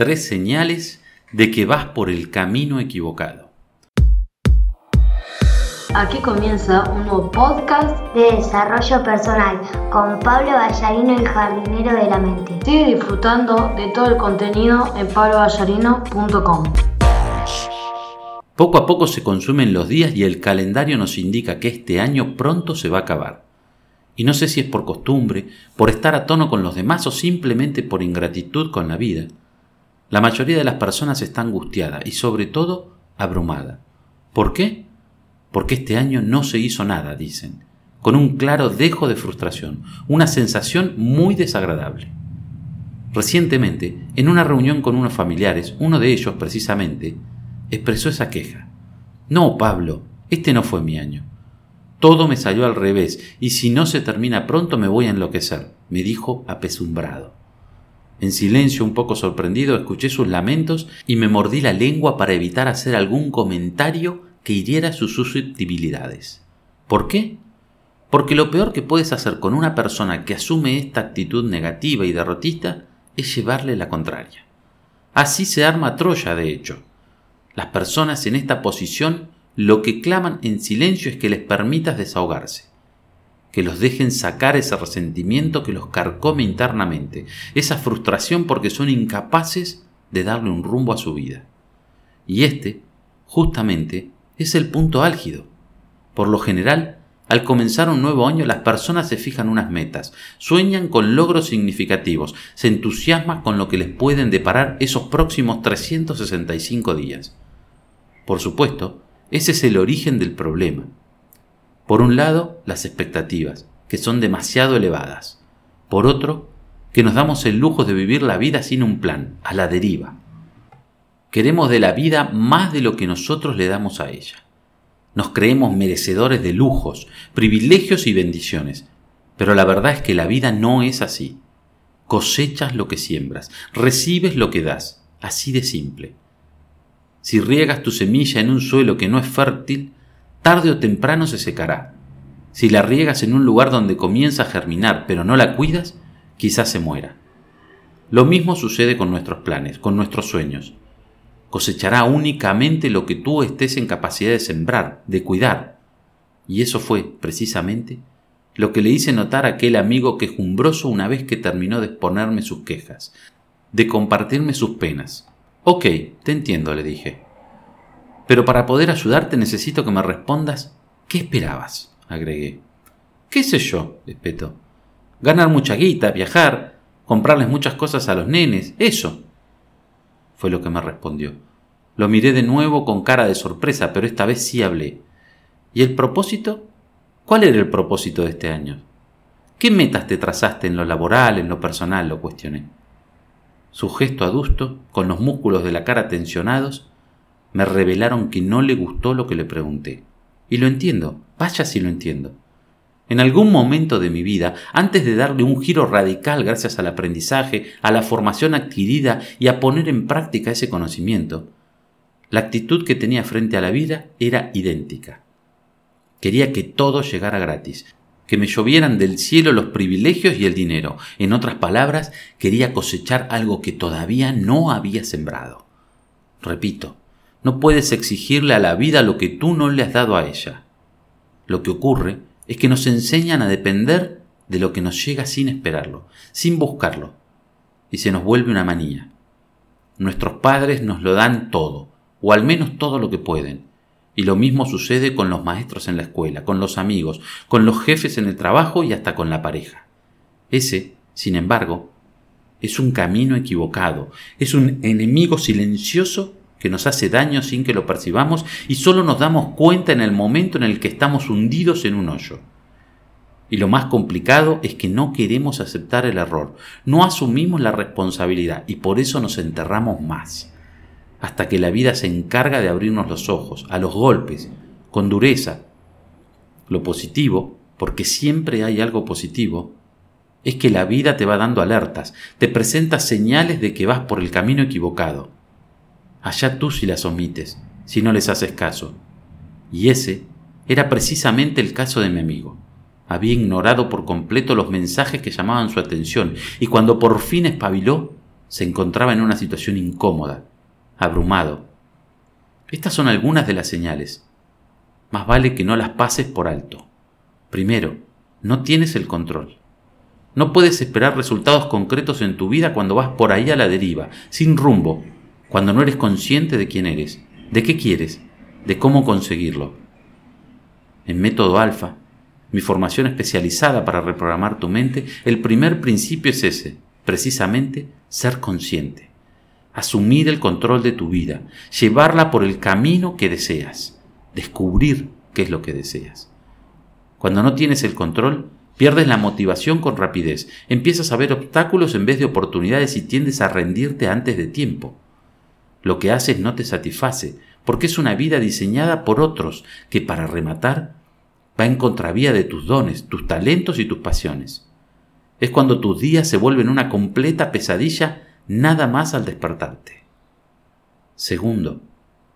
tres señales de que vas por el camino equivocado. Aquí comienza un nuevo podcast de desarrollo personal con Pablo Ballarino, el jardinero de la mente. Sigue disfrutando de todo el contenido en pabloballarino.com. Poco a poco se consumen los días y el calendario nos indica que este año pronto se va a acabar. Y no sé si es por costumbre, por estar a tono con los demás o simplemente por ingratitud con la vida. La mayoría de las personas está angustiada y sobre todo abrumada. ¿Por qué? Porque este año no se hizo nada, dicen, con un claro dejo de frustración, una sensación muy desagradable. Recientemente, en una reunión con unos familiares, uno de ellos precisamente expresó esa queja. No, Pablo, este no fue mi año. Todo me salió al revés, y si no se termina pronto me voy a enloquecer, me dijo apesumbrado. En silencio, un poco sorprendido, escuché sus lamentos y me mordí la lengua para evitar hacer algún comentario que hiriera sus susceptibilidades. ¿Por qué? Porque lo peor que puedes hacer con una persona que asume esta actitud negativa y derrotista es llevarle la contraria. Así se arma Troya, de hecho. Las personas en esta posición lo que claman en silencio es que les permitas desahogarse que los dejen sacar ese resentimiento que los carcome internamente, esa frustración porque son incapaces de darle un rumbo a su vida. Y este, justamente, es el punto álgido. Por lo general, al comenzar un nuevo año las personas se fijan unas metas, sueñan con logros significativos, se entusiasman con lo que les pueden deparar esos próximos 365 días. Por supuesto, ese es el origen del problema por un lado, las expectativas, que son demasiado elevadas. Por otro, que nos damos el lujo de vivir la vida sin un plan, a la deriva. Queremos de la vida más de lo que nosotros le damos a ella. Nos creemos merecedores de lujos, privilegios y bendiciones, pero la verdad es que la vida no es así. Cosechas lo que siembras, recibes lo que das, así de simple. Si riegas tu semilla en un suelo que no es fértil, tarde o temprano se secará. Si la riegas en un lugar donde comienza a germinar pero no la cuidas, quizás se muera. Lo mismo sucede con nuestros planes, con nuestros sueños. Cosechará únicamente lo que tú estés en capacidad de sembrar, de cuidar. Y eso fue, precisamente, lo que le hice notar a aquel amigo quejumbroso una vez que terminó de exponerme sus quejas, de compartirme sus penas. Ok, te entiendo, le dije. Pero para poder ayudarte necesito que me respondas ¿qué esperabas? agregué. ¿Qué sé yo? espetó. Ganar mucha guita, viajar, comprarles muchas cosas a los nenes, eso. Fue lo que me respondió. Lo miré de nuevo con cara de sorpresa, pero esta vez sí hablé. ¿Y el propósito? ¿Cuál era el propósito de este año? ¿Qué metas te trazaste en lo laboral, en lo personal? lo cuestioné. Su gesto adusto, con los músculos de la cara tensionados, me revelaron que no le gustó lo que le pregunté. Y lo entiendo, vaya si lo entiendo. En algún momento de mi vida, antes de darle un giro radical gracias al aprendizaje, a la formación adquirida y a poner en práctica ese conocimiento, la actitud que tenía frente a la vida era idéntica. Quería que todo llegara gratis, que me llovieran del cielo los privilegios y el dinero. En otras palabras, quería cosechar algo que todavía no había sembrado. Repito, no puedes exigirle a la vida lo que tú no le has dado a ella. Lo que ocurre es que nos enseñan a depender de lo que nos llega sin esperarlo, sin buscarlo, y se nos vuelve una manía. Nuestros padres nos lo dan todo, o al menos todo lo que pueden, y lo mismo sucede con los maestros en la escuela, con los amigos, con los jefes en el trabajo y hasta con la pareja. Ese, sin embargo, es un camino equivocado, es un enemigo silencioso que nos hace daño sin que lo percibamos y solo nos damos cuenta en el momento en el que estamos hundidos en un hoyo. Y lo más complicado es que no queremos aceptar el error, no asumimos la responsabilidad y por eso nos enterramos más, hasta que la vida se encarga de abrirnos los ojos, a los golpes, con dureza. Lo positivo, porque siempre hay algo positivo, es que la vida te va dando alertas, te presenta señales de que vas por el camino equivocado allá tú si las omites, si no les haces caso. Y ese era precisamente el caso de mi amigo. Había ignorado por completo los mensajes que llamaban su atención, y cuando por fin espabiló, se encontraba en una situación incómoda, abrumado. Estas son algunas de las señales. Más vale que no las pases por alto. Primero, no tienes el control. No puedes esperar resultados concretos en tu vida cuando vas por ahí a la deriva, sin rumbo, cuando no eres consciente de quién eres, de qué quieres, de cómo conseguirlo. En método alfa, mi formación especializada para reprogramar tu mente, el primer principio es ese, precisamente ser consciente, asumir el control de tu vida, llevarla por el camino que deseas, descubrir qué es lo que deseas. Cuando no tienes el control, Pierdes la motivación con rapidez, empiezas a ver obstáculos en vez de oportunidades y tiendes a rendirte antes de tiempo. Lo que haces no te satisface, porque es una vida diseñada por otros que para rematar va en contravía de tus dones, tus talentos y tus pasiones. Es cuando tus días se vuelven una completa pesadilla nada más al despertarte. Segundo,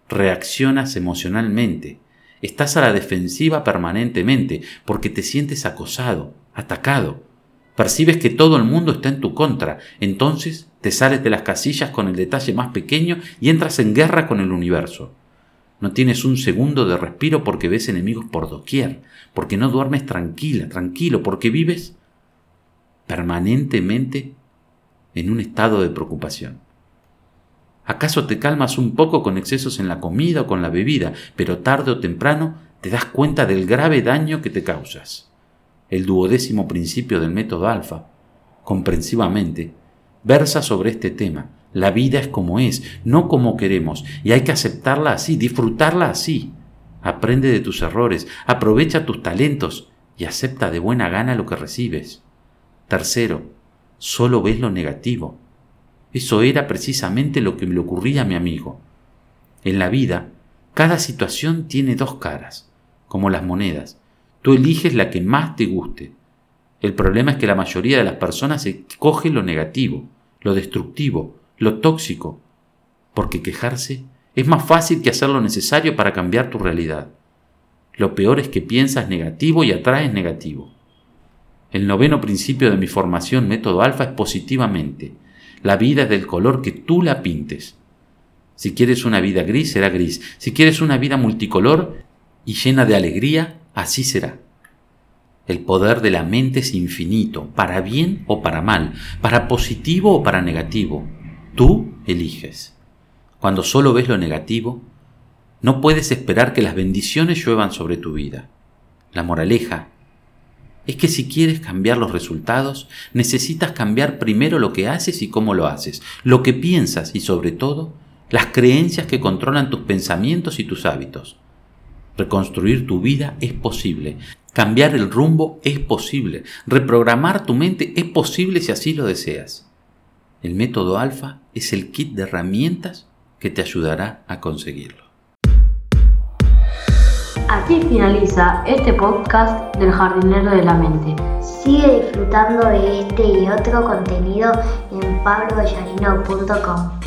reaccionas emocionalmente, Estás a la defensiva permanentemente porque te sientes acosado, atacado. Percibes que todo el mundo está en tu contra. Entonces te sales de las casillas con el detalle más pequeño y entras en guerra con el universo. No tienes un segundo de respiro porque ves enemigos por doquier, porque no duermes tranquila, tranquilo, porque vives permanentemente en un estado de preocupación. ¿Acaso te calmas un poco con excesos en la comida o con la bebida, pero tarde o temprano te das cuenta del grave daño que te causas? El duodécimo principio del método alfa, comprensivamente, versa sobre este tema. La vida es como es, no como queremos, y hay que aceptarla así, disfrutarla así. Aprende de tus errores, aprovecha tus talentos y acepta de buena gana lo que recibes. Tercero, solo ves lo negativo eso era precisamente lo que le ocurría a mi amigo. En la vida, cada situación tiene dos caras, como las monedas. Tú eliges la que más te guste. El problema es que la mayoría de las personas escoge lo negativo, lo destructivo, lo tóxico, porque quejarse es más fácil que hacer lo necesario para cambiar tu realidad. Lo peor es que piensas negativo y atraes negativo. El noveno principio de mi formación método alfa es positivamente. La vida es del color que tú la pintes. Si quieres una vida gris, será gris. Si quieres una vida multicolor y llena de alegría, así será. El poder de la mente es infinito, para bien o para mal, para positivo o para negativo. Tú eliges. Cuando solo ves lo negativo, no puedes esperar que las bendiciones lluevan sobre tu vida. La moraleja es que si quieres cambiar los resultados, necesitas cambiar primero lo que haces y cómo lo haces, lo que piensas y sobre todo, las creencias que controlan tus pensamientos y tus hábitos. Reconstruir tu vida es posible, cambiar el rumbo es posible, reprogramar tu mente es posible si así lo deseas. El método alfa es el kit de herramientas que te ayudará a conseguirlo. Aquí finaliza este podcast del jardinero de la mente. Sigue disfrutando de este y otro contenido en pabloballarino.com.